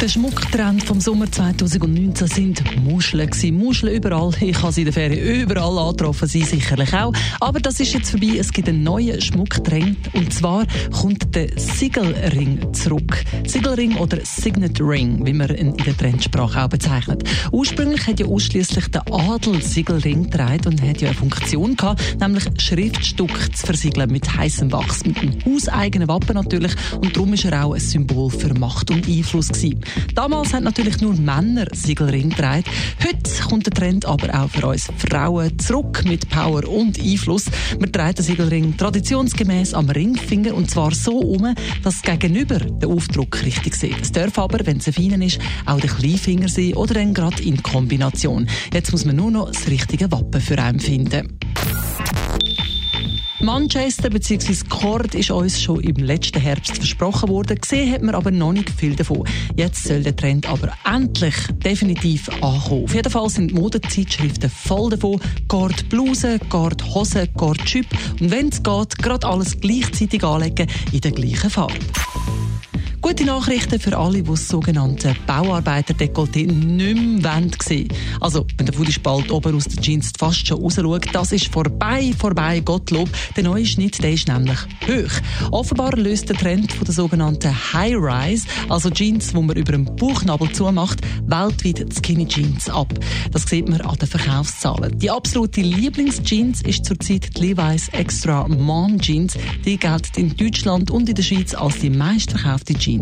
Der Schmucktrend vom Sommer 2019 sind Muscheln gewesen. Muscheln überall. Ich habe sie in der Ferien überall angetroffen, sie sicherlich auch. Aber das ist jetzt vorbei. Es gibt einen neuen Schmucktrend. Und zwar kommt der Siegelring zurück. Siegelring oder Signet Ring, wie man in der Trendsprache auch bezeichnet. Ursprünglich hat ja ausschließlich der Adel Siegelring getragen und hat ja eine Funktion gehabt, nämlich Schriftstück zu versiegeln mit heißem Wachs, mit einem hauseigenen Wappen natürlich. Und darum ist er auch ein Symbol für Macht und Einfluss gewesen. Damals haben natürlich nur Männer Siegelring getragen. Heute kommt der Trend aber auch für uns Frauen zurück mit Power und Einfluss. Wir tragen den Siegelring traditionsgemäß am Ringfinger und zwar so um, dass gegenüber der Aufdruck richtig sieht. Es darf aber, wenn es ein feiner ist, auch der Kleinfinger sein oder dann gerade in Kombination. Jetzt muss man nur noch das richtige Wappen für einen finden. Manchester bzw. Cord ist uns schon im letzten Herbst versprochen worden. Gesehen hat man aber noch nicht viel davon. Jetzt soll der Trend aber endlich definitiv ankommen. Auf jeden Fall sind Modezeitschriften voll davon. Cord Bluse, Cord Hose, Cord Chip und wenn es geht, gerade alles gleichzeitig anlegen in der gleichen Farbe. Gute Nachrichten für alle, die das sogenannte Bauarbeiter-Dekolleté nicht mehr sehen Also, wenn der Fudispalt oben aus den Jeans fast schon rausschaut, das ist vorbei, vorbei, Gottlob. Der neue Schnitt, der ist nämlich hoch. Offenbar löst der Trend von der sogenannten High-Rise, also Jeans, wo man über den Bauchnabel zumacht, weltweit Skinny Jeans ab. Das sieht man an den Verkaufszahlen. Die absolute Lieblingsjeans ist zurzeit die Levi's Extra Mom Jeans. Die gilt in Deutschland und in der Schweiz als die meistverkaufte Jeans